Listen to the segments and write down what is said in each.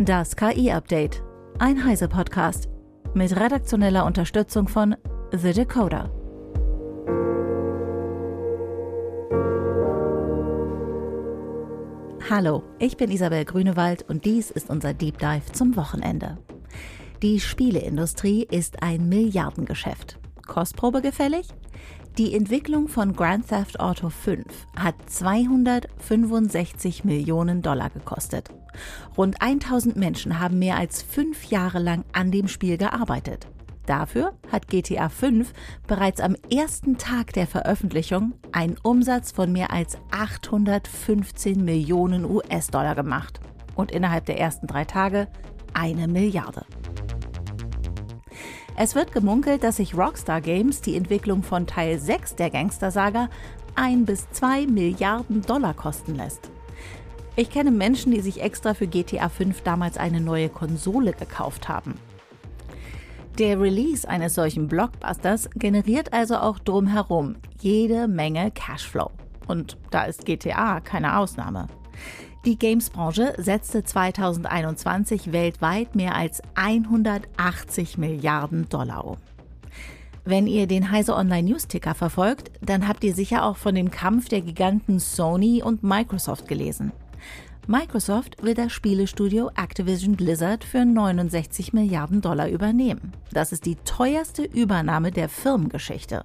Das KI-Update. Ein Heise-Podcast. Mit redaktioneller Unterstützung von The Decoder. Hallo, ich bin Isabel Grünewald und dies ist unser Deep Dive zum Wochenende. Die Spieleindustrie ist ein Milliardengeschäft. Kostprobe gefällig? Die Entwicklung von Grand Theft Auto 5 hat 265 Millionen Dollar gekostet. Rund 1000 Menschen haben mehr als fünf Jahre lang an dem Spiel gearbeitet. Dafür hat GTA 5 bereits am ersten Tag der Veröffentlichung einen Umsatz von mehr als 815 Millionen US-Dollar gemacht und innerhalb der ersten drei Tage eine Milliarde. Es wird gemunkelt, dass sich Rockstar Games die Entwicklung von Teil 6 der Gangster-Saga ein bis zwei Milliarden Dollar kosten lässt. Ich kenne Menschen, die sich extra für GTA 5 damals eine neue Konsole gekauft haben. Der Release eines solchen Blockbusters generiert also auch drumherum jede Menge Cashflow. Und da ist GTA keine Ausnahme. Die Games-Branche setzte 2021 weltweit mehr als 180 Milliarden Dollar um. Wenn ihr den Heise Online News Ticker verfolgt, dann habt ihr sicher auch von dem Kampf der Giganten Sony und Microsoft gelesen. Microsoft will das Spielestudio Activision Blizzard für 69 Milliarden Dollar übernehmen. Das ist die teuerste Übernahme der Firmengeschichte.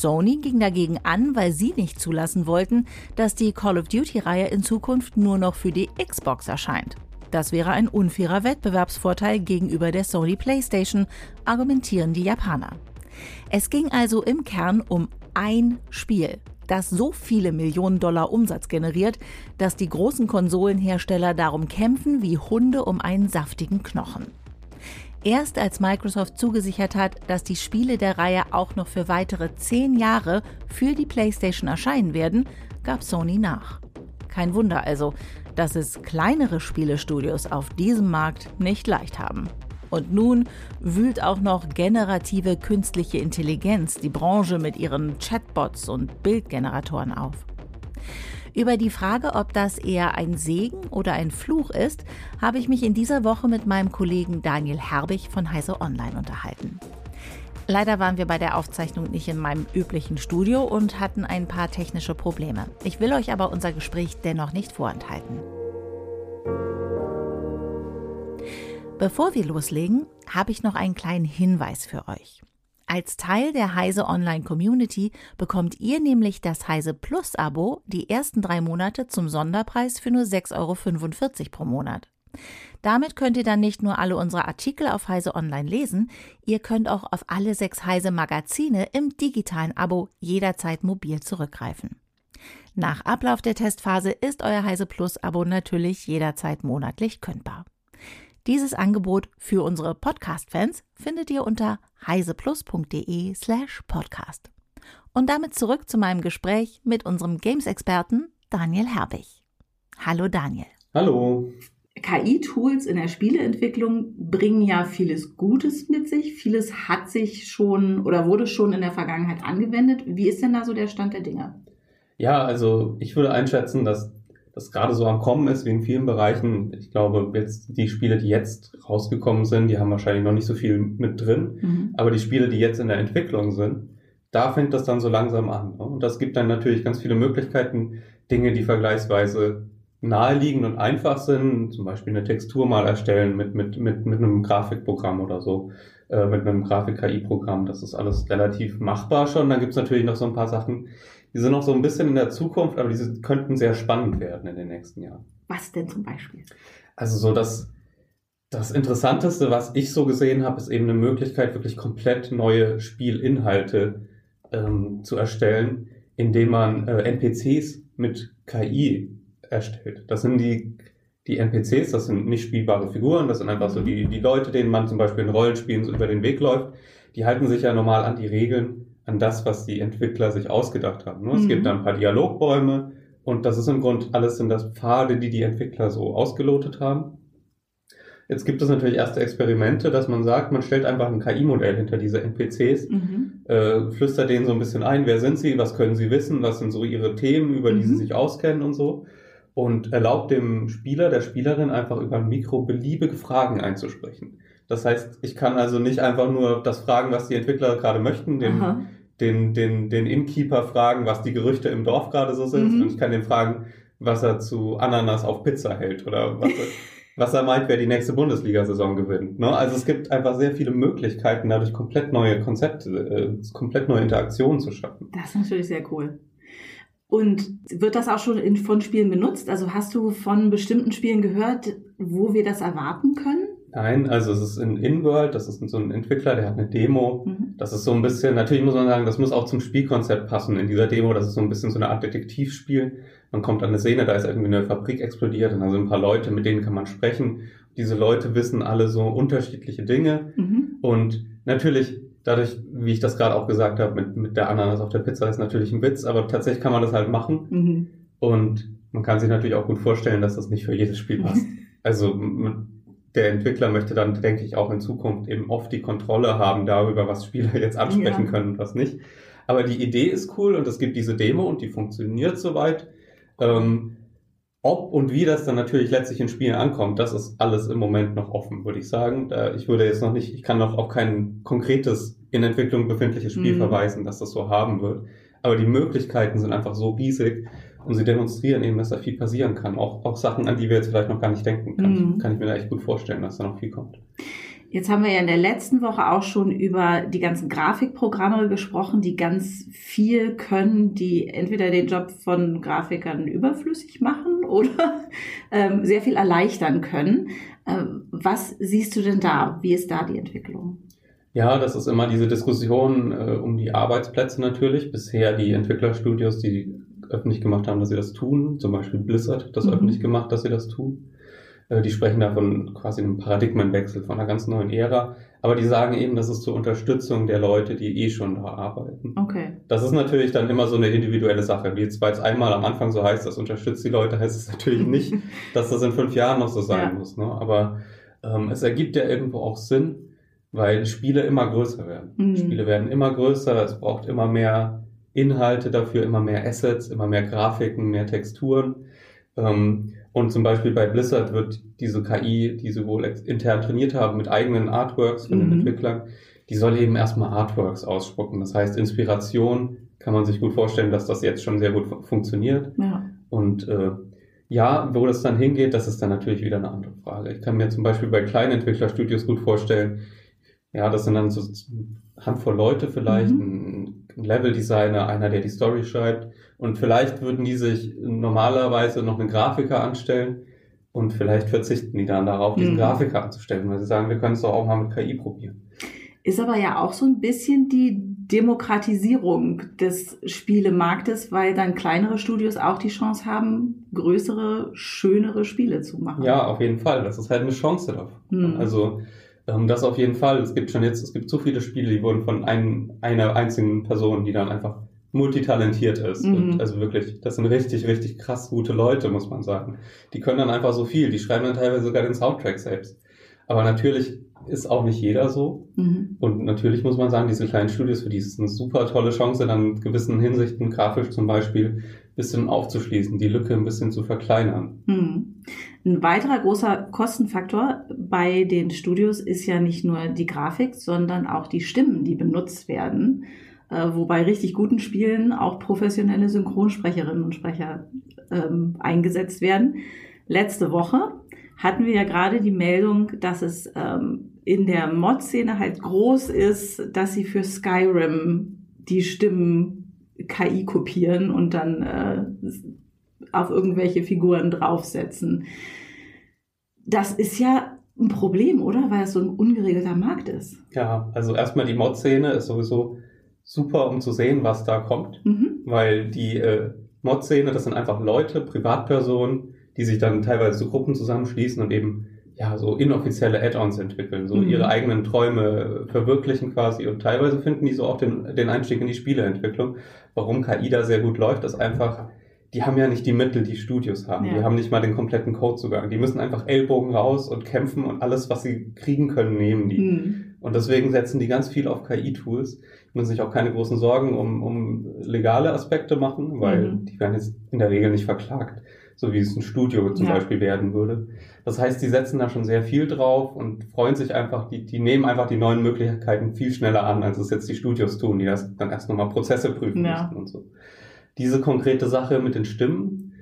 Sony ging dagegen an, weil sie nicht zulassen wollten, dass die Call of Duty-Reihe in Zukunft nur noch für die Xbox erscheint. Das wäre ein unfairer Wettbewerbsvorteil gegenüber der Sony PlayStation, argumentieren die Japaner. Es ging also im Kern um ein Spiel, das so viele Millionen Dollar Umsatz generiert, dass die großen Konsolenhersteller darum kämpfen wie Hunde um einen saftigen Knochen. Erst als Microsoft zugesichert hat, dass die Spiele der Reihe auch noch für weitere zehn Jahre für die PlayStation erscheinen werden, gab Sony nach. Kein Wunder also, dass es kleinere Spielestudios auf diesem Markt nicht leicht haben. Und nun wühlt auch noch generative künstliche Intelligenz die Branche mit ihren Chatbots und Bildgeneratoren auf. Über die Frage, ob das eher ein Segen oder ein Fluch ist, habe ich mich in dieser Woche mit meinem Kollegen Daniel Herbig von Heise Online unterhalten. Leider waren wir bei der Aufzeichnung nicht in meinem üblichen Studio und hatten ein paar technische Probleme. Ich will euch aber unser Gespräch dennoch nicht vorenthalten. Bevor wir loslegen, habe ich noch einen kleinen Hinweis für euch. Als Teil der Heise Online Community bekommt ihr nämlich das Heise Plus Abo die ersten drei Monate zum Sonderpreis für nur 6,45 Euro pro Monat. Damit könnt ihr dann nicht nur alle unsere Artikel auf Heise Online lesen, ihr könnt auch auf alle sechs Heise Magazine im digitalen Abo jederzeit mobil zurückgreifen. Nach Ablauf der Testphase ist euer Heise Plus Abo natürlich jederzeit monatlich kündbar. Dieses Angebot für unsere Podcast-Fans findet ihr unter heiseplus.de slash podcast. Und damit zurück zu meinem Gespräch mit unserem Games-Experten Daniel Herbig. Hallo Daniel. Hallo. KI-Tools in der Spieleentwicklung bringen ja vieles Gutes mit sich. Vieles hat sich schon oder wurde schon in der Vergangenheit angewendet. Wie ist denn da so der Stand der Dinge? Ja, also ich würde einschätzen, dass das gerade so am Kommen ist, wie in vielen Bereichen. Ich glaube, jetzt die Spiele, die jetzt rausgekommen sind, die haben wahrscheinlich noch nicht so viel mit drin. Mhm. Aber die Spiele, die jetzt in der Entwicklung sind, da fängt das dann so langsam an. Ne? Und das gibt dann natürlich ganz viele Möglichkeiten, Dinge, die vergleichsweise naheliegend und einfach sind, zum Beispiel eine Textur mal erstellen mit, mit, mit, mit einem Grafikprogramm oder so, äh, mit einem Grafik-KI-Programm. Das ist alles relativ machbar schon. Dann gibt's natürlich noch so ein paar Sachen, die sind noch so ein bisschen in der Zukunft, aber diese könnten sehr spannend werden in den nächsten Jahren. Was denn zum Beispiel? Also so das, das Interessanteste, was ich so gesehen habe, ist eben eine Möglichkeit, wirklich komplett neue Spielinhalte ähm, zu erstellen, indem man äh, NPCs mit KI erstellt. Das sind die, die NPCs, das sind nicht spielbare Figuren, das sind einfach so die, die Leute, denen man zum Beispiel in Rollenspielen so über den Weg läuft. Die halten sich ja normal an die Regeln an das, was die Entwickler sich ausgedacht haben. Ne? Es gibt mhm. da ein paar Dialogbäume und das ist im Grunde alles sind das Pfade, die die Entwickler so ausgelotet haben. Jetzt gibt es natürlich erste Experimente, dass man sagt, man stellt einfach ein KI-Modell hinter diese NPCs, mhm. äh, flüstert denen so ein bisschen ein, wer sind sie, was können sie wissen, was sind so ihre Themen, über die sie mhm. sich auskennen und so. Und erlaubt dem Spieler, der Spielerin einfach über ein Mikro beliebige Fragen einzusprechen. Das heißt, ich kann also nicht einfach nur das fragen, was die Entwickler gerade möchten, den, den, den, den Innkeeper fragen, was die Gerüchte im Dorf gerade so sind, mhm. und ich kann den fragen, was er zu Ananas auf Pizza hält oder was er, was er meint, wer die nächste Bundesliga-Saison gewinnt. Ne? Also es gibt einfach sehr viele Möglichkeiten, dadurch komplett neue Konzepte, äh, komplett neue Interaktionen zu schaffen. Das ist natürlich sehr cool. Und wird das auch schon in, von Spielen benutzt? Also hast du von bestimmten Spielen gehört, wo wir das erwarten können? Nein, also es ist in InWorld, das ist so ein Entwickler, der hat eine Demo. Mhm. Das ist so ein bisschen, natürlich muss man sagen, das muss auch zum Spielkonzept passen in dieser Demo. Das ist so ein bisschen so eine Art Detektivspiel. Man kommt an eine Szene, da ist irgendwie eine Fabrik explodiert und da sind ein paar Leute, mit denen kann man sprechen. Diese Leute wissen alle so unterschiedliche Dinge. Mhm. Und natürlich dadurch, wie ich das gerade auch gesagt habe, mit, mit der Ananas auf der Pizza ist natürlich ein Witz, aber tatsächlich kann man das halt machen. Mhm. Und man kann sich natürlich auch gut vorstellen, dass das nicht für jedes Spiel passt. also der Entwickler möchte dann, denke ich, auch in Zukunft eben oft die Kontrolle haben darüber, was Spieler jetzt ansprechen ja. können und was nicht. Aber die Idee ist cool und es gibt diese Demo und die funktioniert soweit. Ähm, ob und wie das dann natürlich letztlich in Spielen ankommt, das ist alles im Moment noch offen, würde ich sagen. Ich würde jetzt noch nicht, ich kann noch auf kein konkretes in Entwicklung befindliches Spiel mhm. verweisen, dass das so haben wird. Aber die Möglichkeiten sind einfach so riesig und sie demonstrieren eben, dass da viel passieren kann. Auch, auch Sachen, an die wir jetzt vielleicht noch gar nicht denken können. Mhm. Kann ich mir da echt gut vorstellen, dass da noch viel kommt. Jetzt haben wir ja in der letzten Woche auch schon über die ganzen Grafikprogramme gesprochen, die ganz viel können, die entweder den Job von Grafikern überflüssig machen oder ähm, sehr viel erleichtern können. Ähm, was siehst du denn da? Wie ist da die Entwicklung? Ja, das ist immer diese Diskussion äh, um die Arbeitsplätze natürlich. Bisher die Entwicklerstudios, die öffentlich gemacht haben, dass sie das tun, zum Beispiel Blizzard hat das mhm. öffentlich gemacht, dass sie das tun. Äh, die sprechen da von quasi einem Paradigmenwechsel, von einer ganz neuen Ära. Aber die sagen eben, das ist zur Unterstützung der Leute, die eh schon da arbeiten. Okay. Das ist natürlich dann immer so eine individuelle Sache. Wie jetzt, weil es einmal am Anfang so heißt, das unterstützt die Leute, heißt es natürlich nicht, dass das in fünf Jahren noch so sein ja. muss. Ne? Aber ähm, es ergibt ja irgendwo auch Sinn, weil Spiele immer größer werden. Mhm. Spiele werden immer größer, es braucht immer mehr Inhalte dafür, immer mehr Assets, immer mehr Grafiken, mehr Texturen. Ähm, und zum Beispiel bei Blizzard wird diese KI, die sie wohl intern trainiert haben, mit eigenen Artworks von mhm. den Entwicklern, die soll eben erstmal Artworks ausspucken. Das heißt, Inspiration kann man sich gut vorstellen, dass das jetzt schon sehr gut funktioniert. Ja. Und äh, ja, wo das dann hingeht, das ist dann natürlich wieder eine andere Frage. Ich kann mir zum Beispiel bei kleinen Entwicklerstudios gut vorstellen, ja, das sind dann so Handvoll Leute vielleicht, mhm. ein Level-Designer, einer, der die Story schreibt. Und vielleicht würden die sich normalerweise noch einen Grafiker anstellen und vielleicht verzichten die dann darauf, diesen mhm. Grafiker anzustellen, weil sie sagen, wir können es doch auch mal mit KI probieren. Ist aber ja auch so ein bisschen die Demokratisierung des Spielemarktes, weil dann kleinere Studios auch die Chance haben, größere, schönere Spiele zu machen. Ja, auf jeden Fall. Das ist halt eine Chance dafür. Mhm. Also ähm, das auf jeden Fall. Es gibt schon jetzt, es gibt so viele Spiele, die wurden von ein, einer einzigen Person, die dann einfach multitalentiert ist. Mhm. Und also wirklich, das sind richtig, richtig krass gute Leute, muss man sagen. Die können dann einfach so viel. Die schreiben dann teilweise sogar den Soundtrack selbst. Aber natürlich ist auch nicht jeder so. Mhm. Und natürlich muss man sagen, diese kleinen Studios, für die ist es eine super tolle Chance, dann in gewissen Hinsichten, grafisch zum Beispiel, ein bisschen aufzuschließen, die Lücke ein bisschen zu verkleinern. Mhm. Ein weiterer großer Kostenfaktor bei den Studios ist ja nicht nur die Grafik, sondern auch die Stimmen, die benutzt werden. Äh, wobei richtig guten Spielen auch professionelle Synchronsprecherinnen und Sprecher ähm, eingesetzt werden. Letzte Woche hatten wir ja gerade die Meldung, dass es ähm, in der Mod-Szene halt groß ist, dass sie für Skyrim die Stimmen KI kopieren und dann äh, auf irgendwelche Figuren draufsetzen. Das ist ja ein Problem, oder? Weil es so ein ungeregelter Markt ist. Ja, also erstmal die Mod-Szene ist sowieso super, um zu sehen, was da kommt. Mhm. Weil die äh, Mod-Szene, das sind einfach Leute, Privatpersonen, die sich dann teilweise zu Gruppen zusammenschließen und eben ja so inoffizielle Add-ons entwickeln, so mhm. ihre eigenen Träume verwirklichen quasi und teilweise finden die so auch den, den Einstieg in die Spieleentwicklung. Warum KI da sehr gut läuft, ist einfach, die haben ja nicht die Mittel, die Studios haben. Ja. Die haben nicht mal den kompletten Codezugang. Die müssen einfach Ellbogen raus und kämpfen und alles, was sie kriegen können, nehmen die. Mhm. Und deswegen setzen die ganz viel auf KI-Tools. Müssen sich auch keine großen Sorgen um, um legale Aspekte machen, weil mhm. die werden jetzt in der Regel nicht verklagt so wie es ein Studio zum Ja. Beispiel werden würde. Das heißt, die setzen da schon sehr viel drauf und freuen sich einfach, die, die nehmen einfach die neuen Möglichkeiten viel schneller an, als es jetzt die Studios tun, die das dann erst nochmal Prozesse prüfen Ja. müssen und so. Diese konkrete Sache mit den Stimmen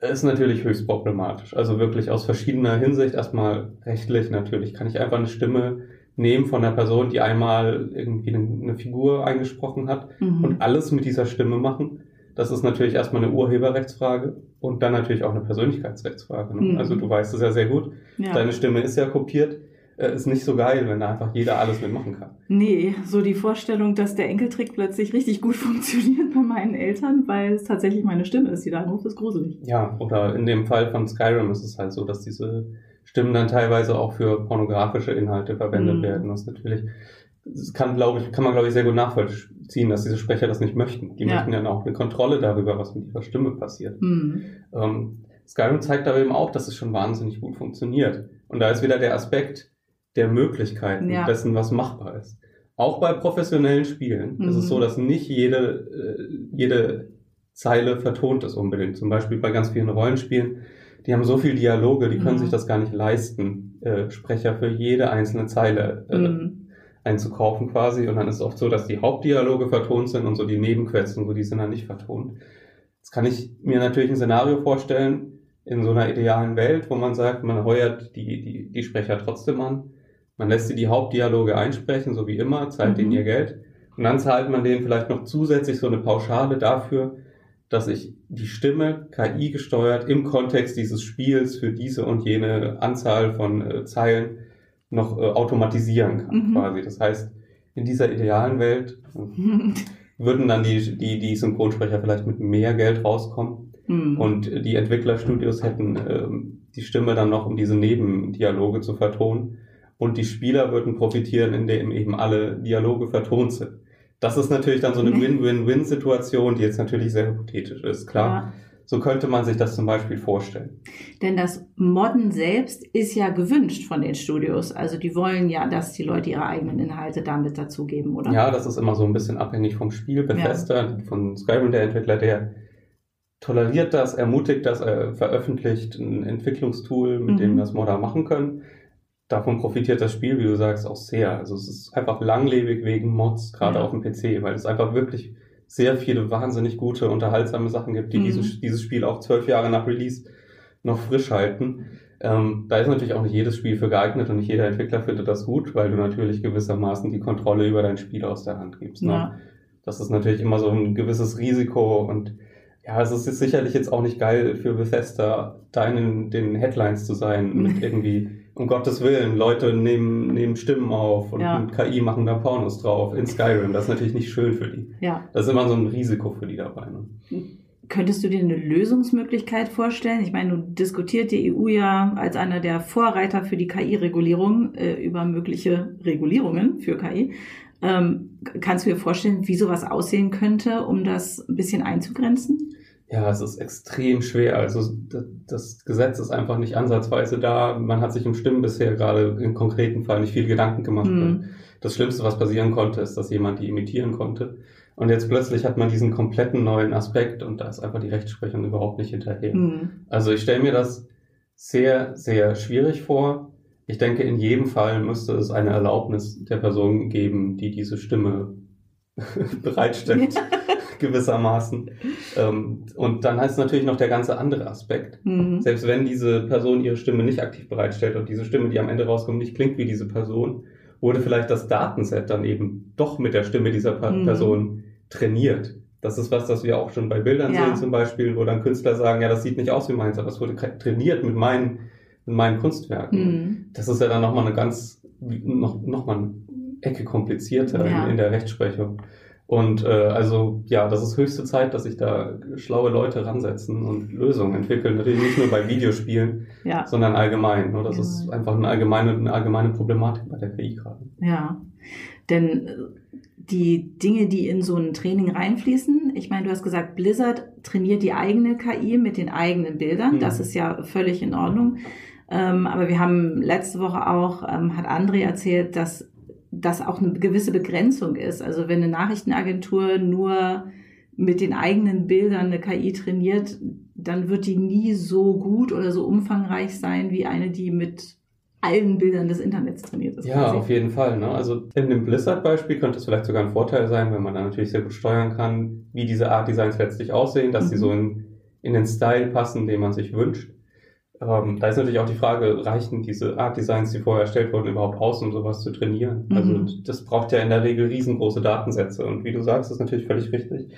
ist natürlich höchst problematisch. Also wirklich aus verschiedener Hinsicht. Erstmal rechtlich natürlich. Kann ich einfach eine Stimme nehmen von einer Person, die einmal irgendwie eine, eine Figur eingesprochen hat Mhm. und alles mit dieser Stimme machen. Das ist natürlich erstmal eine Urheberrechtsfrage und dann natürlich auch eine Persönlichkeitsrechtsfrage. Ne? Mhm. Also du weißt es ja sehr gut. ja. Deine Stimme ist ja kopiert. Äh, Ist nicht so geil, wenn da einfach jeder alles mitmachen kann. Nee, so die Vorstellung, dass der Enkeltrick plötzlich richtig gut funktioniert bei meinen Eltern, weil es tatsächlich meine Stimme ist, die da anruft, ist gruselig. Ja, oder in dem Fall von Skyrim ist es halt so, dass diese Stimmen dann teilweise auch für pornografische Inhalte verwendet Mhm. werden. Was natürlich, das kann, glaube ich, kann man, glaube ich, sehr gut nachvollziehen, dass diese Sprecher das nicht möchten. Die Ja. möchten ja auch eine Kontrolle darüber, was mit ihrer Stimme passiert. Hm. Ähm, Skyrim zeigt aber eben auch, dass es schon wahnsinnig gut funktioniert. Und da ist wieder der Aspekt der Möglichkeiten, Ja. dessen, was machbar ist. Auch bei professionellen Spielen ist es Mhm. so, dass nicht jede, äh, jede Zeile vertont ist unbedingt. Zum Beispiel bei ganz vielen Rollenspielen, die haben so viel Dialoge, die können Mhm. sich das gar nicht leisten, äh, Sprecher für jede einzelne Zeile äh, Hm. einzukaufen quasi. Und dann ist es oft so, dass die Hauptdialoge vertont sind und so die Nebenquests und so, die sind dann nicht vertont. Jetzt kann ich mir natürlich ein Szenario vorstellen, in so einer idealen Welt, wo man sagt, man heuert die, die, die Sprecher trotzdem an. Man lässt sie die Hauptdialoge einsprechen, so wie immer, zahlt Mhm. denen ihr Geld. Und dann zahlt man denen vielleicht noch zusätzlich so eine Pauschale dafür, dass ich die Stimme KI gesteuert im Kontext dieses Spiels für diese und jene Anzahl von äh, Zeilen noch äh, automatisieren kann, Mhm. quasi. Das heißt, in dieser idealen Welt äh, würden dann die, die, die Synchronsprecher vielleicht mit mehr Geld rauskommen Hm. und die Entwicklerstudios hätten ähm, die Stimme dann noch, um diese Nebendialoge zu vertonen. Und die Spieler würden profitieren, indem eben alle Dialoge vertont sind. Das ist natürlich dann so eine Win-Win-Win-Situation, die jetzt natürlich sehr hypothetisch ist, klar. Ja. So könnte man sich das zum Beispiel vorstellen. Denn das Modden selbst ist ja gewünscht von den Studios. Also die wollen ja, dass die Leute ihre eigenen Inhalte damit dazugeben, oder? Ja, das ist immer so ein bisschen abhängig vom Spiel. Bethesda, von Skyrim, der Entwickler, der toleriert das, ermutigt das, er veröffentlicht ein Entwicklungstool, mit Mhm. dem das Modder machen können. Davon profitiert das Spiel, wie du sagst, auch sehr. Also es ist einfach langlebig wegen Mods, gerade Ja. auf dem PC, weil es einfach wirklich sehr viele wahnsinnig gute, unterhaltsame Sachen gibt, die Mhm. dieses, dieses Spiel auch zwölf Jahre nach Release noch frisch halten. Ähm, da ist natürlich auch nicht jedes Spiel für geeignet und nicht jeder Entwickler findet das gut, weil du natürlich gewissermaßen die Kontrolle über dein Spiel aus der Hand gibst. Ne? Ja. Das ist natürlich immer so ein gewisses Risiko und ja, es ist jetzt sicherlich jetzt auch nicht geil für Bethesda, da in den Headlines zu sein mit irgendwie, um Gottes Willen, Leute nehmen, nehmen Stimmen auf und Ja. mit KI machen da Pornos drauf in Skyrim. Das ist natürlich nicht schön für die. ja. Das ist immer so ein Risiko für die dabei. Ne? Könntest du dir eine Lösungsmöglichkeit vorstellen? Ich meine, du diskutiert die EU ja als einer der Vorreiter für die KI-Regulierung äh, über mögliche Regulierungen für KI. Ähm, kannst du dir vorstellen, wie sowas aussehen könnte, um das ein bisschen einzugrenzen? Ja, es ist extrem schwer. Also das, Gesetz ist einfach nicht ansatzweise da. Man hat sich im Stimmen bisher gerade im konkreten Fall nicht viel Gedanken gemacht. Mhm. Das Schlimmste, was passieren konnte, ist, dass jemand die imitieren konnte. Und jetzt plötzlich hat man diesen kompletten neuen Aspekt und da ist einfach die Rechtsprechung überhaupt nicht hinterher. Hm. Also ich stelle mir das sehr, sehr schwierig vor. Ich denke, in jedem Fall müsste es eine Erlaubnis der Person geben, die diese Stimme bereitstellt, gewissermaßen. Ähm, Und dann heißt natürlich noch der ganze andere Aspekt. Hm. Selbst wenn diese Person ihre Stimme nicht aktiv bereitstellt und diese Stimme, die am Ende rauskommt, nicht klingt wie diese Person, wurde vielleicht das Datenset dann eben doch mit der Stimme dieser Mhm. Person trainiert. Das ist was, das wir auch schon bei Bildern Ja. sehen zum Beispiel, wo dann Künstler sagen, ja, das sieht nicht aus wie meins, aber es wurde tra- trainiert mit meinen, mit meinen Kunstwerken. Hm. Das ist ja dann nochmal eine ganz, noch, noch mal eine Ecke komplizierter Ja. in, in der Rechtsprechung. Und äh, also ja, das ist höchste Zeit, dass sich da schlaue Leute ransetzen und Lösungen entwickeln. Natürlich nicht nur bei Videospielen, Ja, sondern allgemein. Ne? Das ist Genau. einfach eine allgemeine, eine allgemeine Problematik bei der KI gerade. ja. Denn äh, die Dinge, die in so ein Training reinfließen, ich meine, du hast gesagt, Blizzard trainiert die eigene KI mit den eigenen Bildern. Mhm. Das ist ja völlig in Ordnung. Ähm, aber wir haben letzte Woche auch, ähm, hat André erzählt, dass das auch eine gewisse Begrenzung ist. Also wenn eine Nachrichtenagentur nur mit den eigenen Bildern eine KI trainiert, dann wird die nie so gut oder so umfangreich sein wie eine, die mit allen Bildern des Internets trainiert ist. Ja, auf jeden Fall. Ne? Also in dem Blizzard-Beispiel könnte es vielleicht sogar ein Vorteil sein, wenn man dann natürlich sehr gut steuern kann, wie diese Art Designs letztlich aussehen, dass mhm. sie so in, in den Style passen, den man sich wünscht. Ähm, da ist natürlich auch die Frage, reichen diese Art Designs, die vorher erstellt wurden, überhaupt aus, um sowas zu trainieren? Mhm. Also das braucht ja in der Regel riesengroße Datensätze. Und wie du sagst, ist natürlich völlig richtig.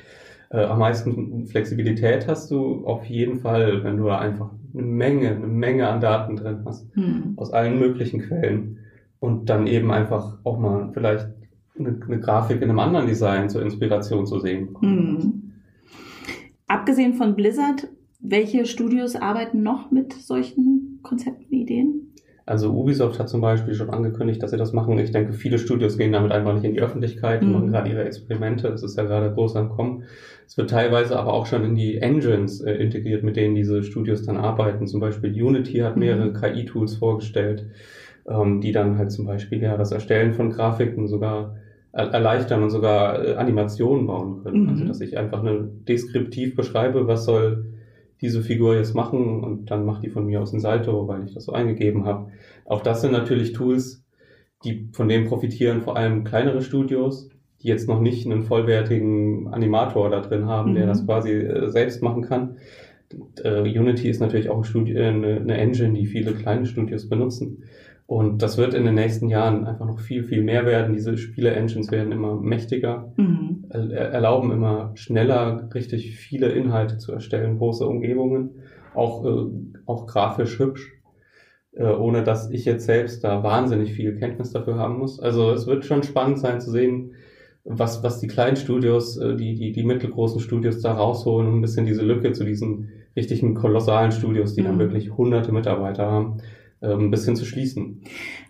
Äh, am meisten Flexibilität hast du auf jeden Fall, wenn du da einfach eine Menge, eine Menge an Daten drin hast, mhm. aus allen möglichen Quellen. Und dann eben einfach auch mal vielleicht eine, eine Grafik in einem anderen Design zur Inspiration zu sehen. Mhm. Abgesehen von Blizzard welche Studios arbeiten noch mit solchen Konzepten, Ideen? Also Ubisoft hat zum Beispiel schon angekündigt, dass sie das machen. Ich denke, viele Studios gehen damit einfach nicht in die Öffentlichkeit, mhm. machen gerade ihre Experimente. Das ist ja gerade groß am Kommen. Es wird teilweise aber auch schon in die Engines äh, integriert, mit denen diese Studios dann arbeiten. Zum Beispiel Unity hat mehrere mhm. KI-Tools vorgestellt, ähm, die dann halt zum Beispiel ja das Erstellen von Grafiken sogar erleichtern und sogar äh, Animationen bauen können. Mhm. Also dass ich einfach eine deskriptiv beschreibe, was soll diese Figur jetzt machen und dann macht die von mir aus ein Salto, weil ich das so eingegeben habe. Auch das sind natürlich Tools, die von denen profitieren vor allem kleinere Studios, die jetzt noch nicht einen vollwertigen Animator da drin haben, mhm. der das quasi äh, selbst machen kann. äh, Unity ist natürlich auch ein Studio, äh, eine, eine Engine, die viele kleine Studios benutzen. Und das wird in den nächsten Jahren einfach noch viel, viel mehr werden. Diese Spiele-Engines werden immer mächtiger, mhm. erlauben immer schneller richtig viele Inhalte zu erstellen, große Umgebungen, auch, äh, auch grafisch hübsch, äh, ohne dass ich jetzt selbst da wahnsinnig viel Kenntnis dafür haben muss. Also es wird schon spannend sein zu sehen, was, was die kleinen Studios, äh, die, die, die mittelgroßen Studios da rausholen, um ein bisschen diese Lücke zu diesen richtigen kolossalen Studios, die mhm. dann wirklich hunderte Mitarbeiter haben ein bisschen zu schließen.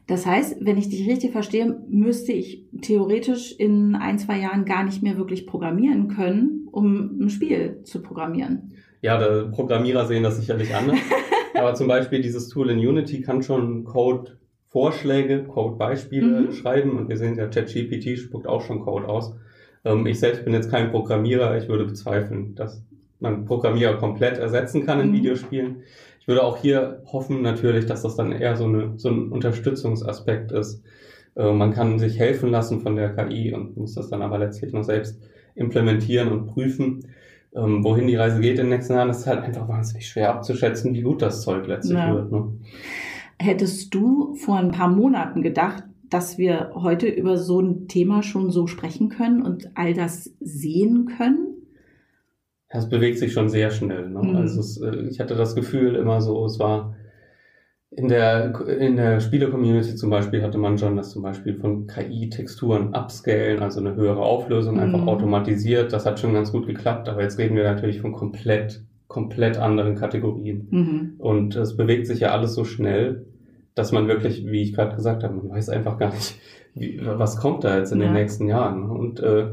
Das heißt, wenn ich dich richtig verstehe, müsste ich theoretisch in ein, zwei Jahren gar nicht mehr wirklich programmieren können, um ein Spiel zu programmieren. Ja, Programmierer sehen das sicherlich anders. Aber zum Beispiel dieses Tool in Unity kann schon Code Vorschläge, Code-Beispiele mhm. schreiben und wir sehen ja, ChatGPT spuckt auch schon Code aus. Ähm, ich selbst bin jetzt kein Programmierer, ich würde bezweifeln, dass man Programmierer komplett ersetzen kann in mhm. Videospielen. Ich würde auch hier hoffen natürlich, dass das dann eher so, eine, so ein Unterstützungsaspekt ist. Äh, man kann sich helfen lassen von der KI und muss das dann aber letztlich noch selbst implementieren und prüfen. Ähm, wohin die Reise geht in den nächsten Jahren, ist halt einfach wahnsinnig schwer abzuschätzen, wie gut das Zeug letztlich ja. wird. Ne? Hättest du vor ein paar Monaten gedacht, dass wir heute über so ein Thema schon so sprechen können und all das sehen können? Es bewegt sich schon sehr schnell. Ne? Mhm. Also es, äh, ich hatte das Gefühl immer so, es war in der, in der Spiele-Community zum Beispiel hatte man schon das zum Beispiel von KI-Texturen upscalen, also eine höhere Auflösung, einfach mhm. automatisiert. Das hat schon ganz gut geklappt, aber jetzt reden wir natürlich von komplett, komplett anderen Kategorien. Mhm. Und es bewegt sich ja alles so schnell, dass man wirklich, wie ich gerade gesagt habe, man weiß einfach gar nicht, wie, was kommt da jetzt in ja. den nächsten Jahren. Und äh,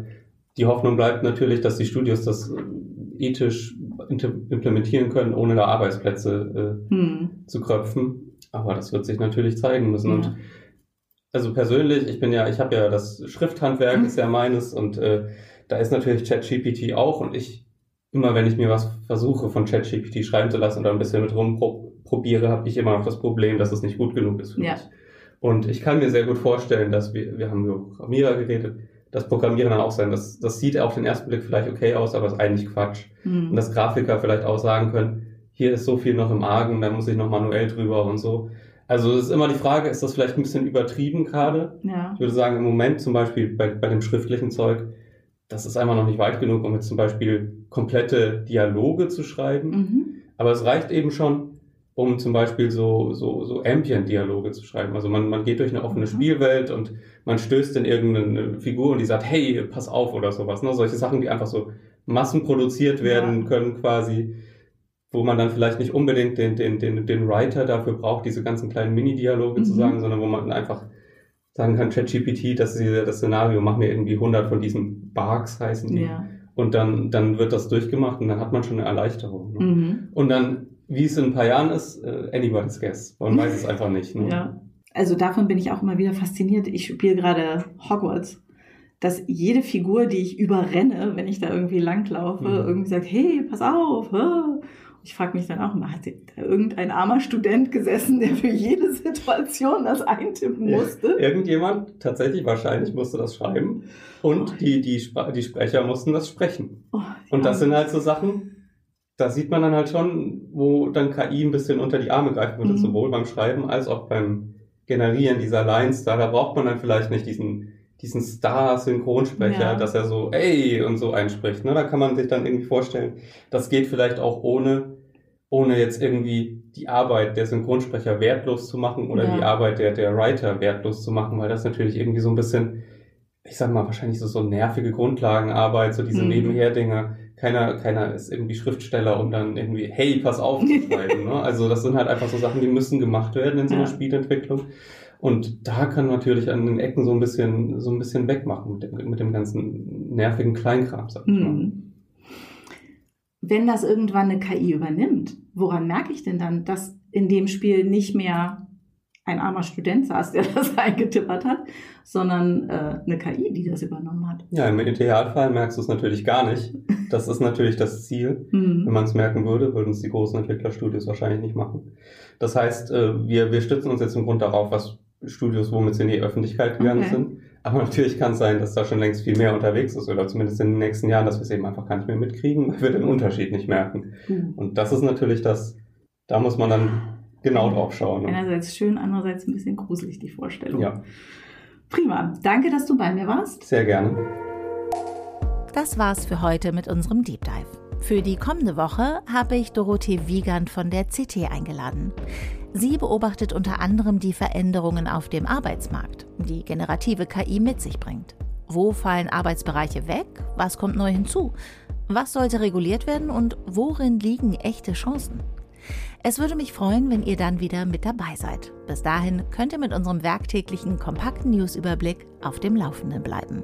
die Hoffnung bleibt natürlich, dass die Studios das ethisch implementieren können, ohne da Arbeitsplätze äh, hm. zu kröpfen. Aber das wird sich natürlich zeigen müssen. Ja. Und also persönlich, ich bin ja, ich habe ja das Schrifthandwerk ist ja meines und äh, da ist natürlich ChatGPT auch und ich immer, wenn ich mir was versuche von ChatGPT schreiben zu lassen oder ein bisschen mit rumprobiere, habe ich immer noch das Problem, dass es nicht gut genug ist für ja. mich. Und ich kann mir sehr gut vorstellen, dass wir, wir haben über Programmierer geredet, das Programmieren dann auch sein. Das, das sieht auf den ersten Blick vielleicht okay aus, aber ist eigentlich Quatsch. Mhm. Und dass Grafiker vielleicht auch sagen können, hier ist so viel noch im Argen, da muss ich noch manuell drüber und so. Also es ist immer die Frage, ist das vielleicht ein bisschen übertrieben gerade? Ja. Ich würde sagen, im Moment zum Beispiel bei, bei dem schriftlichen Zeug, das ist einfach noch nicht weit genug, um jetzt zum Beispiel komplette Dialoge zu schreiben. Mhm. Aber es reicht eben schon, um zum Beispiel so, so, so Ambient-Dialoge zu schreiben. Also man, man geht durch eine offene mhm. Spielwelt und man stößt in irgendeine Figur und die sagt, hey, pass auf oder sowas. Ne? Solche Sachen, die einfach so massenproduziert werden ja. können quasi, wo man dann vielleicht nicht unbedingt den, den, den, den Writer dafür braucht, diese ganzen kleinen Mini-Dialoge mhm. zu sagen, sondern wo man einfach sagen kann, ChatGPT, das ist das Szenario, mach mir irgendwie 100 von diesen Barks heißen die. Ja. Und dann, dann wird das durchgemacht und dann hat man schon eine Erleichterung. Ne? Mhm. Und dann wie es in ein paar Jahren ist, äh, anybody's guess. Man weiß es einfach nicht. Ne? Ja. Also davon bin ich auch immer wieder fasziniert. Ich spiele gerade Hogwarts. dass jede Figur, die ich überrenne, wenn ich da irgendwie langlaufe, mhm. irgendwie sagt, hey, pass auf. Hä? Ich frage mich dann auch immer, hat da irgendein armer Student gesessen, der für jede Situation das eintippen musste? Ja, irgendjemand, tatsächlich wahrscheinlich, musste das schreiben. Und oh. die, die, die Sprecher mussten das sprechen. Oh, und das sind halt so Sachen, da sieht man dann halt schon, wo dann KI ein bisschen unter die Arme greifen würde, mhm. sowohl beim Schreiben als auch beim Generieren dieser Lines. Da, da braucht man dann vielleicht nicht diesen, diesen Star-Synchronsprecher, ja. dass er so, ey, und so einspricht. Ne? Da kann man sich dann irgendwie vorstellen, das geht vielleicht auch ohne, ohne jetzt irgendwie die Arbeit der Synchronsprecher wertlos zu machen oder ja. die Arbeit der, der Writer wertlos zu machen, weil das natürlich irgendwie so ein bisschen, ich sag mal, wahrscheinlich so, so nervige Grundlagenarbeit, so diese mhm. Nebenher-Dinge keiner, keiner ist irgendwie Schriftsteller, um dann irgendwie, hey, pass auf zu schreiben. ne? Also das sind halt einfach so Sachen, die müssen gemacht werden in so einer ja. Spielentwicklung. Und da kann man natürlich an den Ecken so ein bisschen, so ein bisschen wegmachen mit dem, mit dem ganzen nervigen Kleinkram, sag ich mal. Mhm. Wenn das irgendwann eine KI übernimmt, woran merke ich denn dann, dass in dem Spiel nicht mehr ein armer Student saß, der das eingetippert hat, sondern äh, eine KI, die das übernommen hat. Ja, im Idealfall merkst du es natürlich gar nicht. Das ist natürlich das Ziel. Mhm. Wenn man es merken würde, würden es die großen Entwicklerstudios wahrscheinlich nicht machen. Das heißt, äh, wir, wir stützen uns jetzt im Grunde darauf, was Studios, womit sie in die Öffentlichkeit gegangen okay. sind. Aber natürlich kann es sein, dass da schon längst viel mehr unterwegs ist oder zumindest in den nächsten Jahren, dass wir es eben einfach gar nicht mehr mitkriegen, weil wir den Unterschied nicht merken. Mhm. Und das ist natürlich das, da muss man dann genau drauf schauen. Ne? Einerseits schön, andererseits ein bisschen gruselig, die Vorstellung. Ja. Prima. Danke, dass du bei mir warst. Sehr gerne. Das war's für heute mit unserem Deep Dive. Für die kommende Woche habe ich Dorothee Wiegand von der CT eingeladen. Sie beobachtet unter anderem die Veränderungen auf dem Arbeitsmarkt, die generative KI mit sich bringt. Wo fallen Arbeitsbereiche weg? Was kommt neu hinzu? Was sollte reguliert werden und worin liegen echte Chancen? Es würde mich freuen, wenn ihr dann wieder mit dabei seid. Bis dahin könnt ihr mit unserem werktäglichen kompakten Newsüberblick auf dem Laufenden bleiben.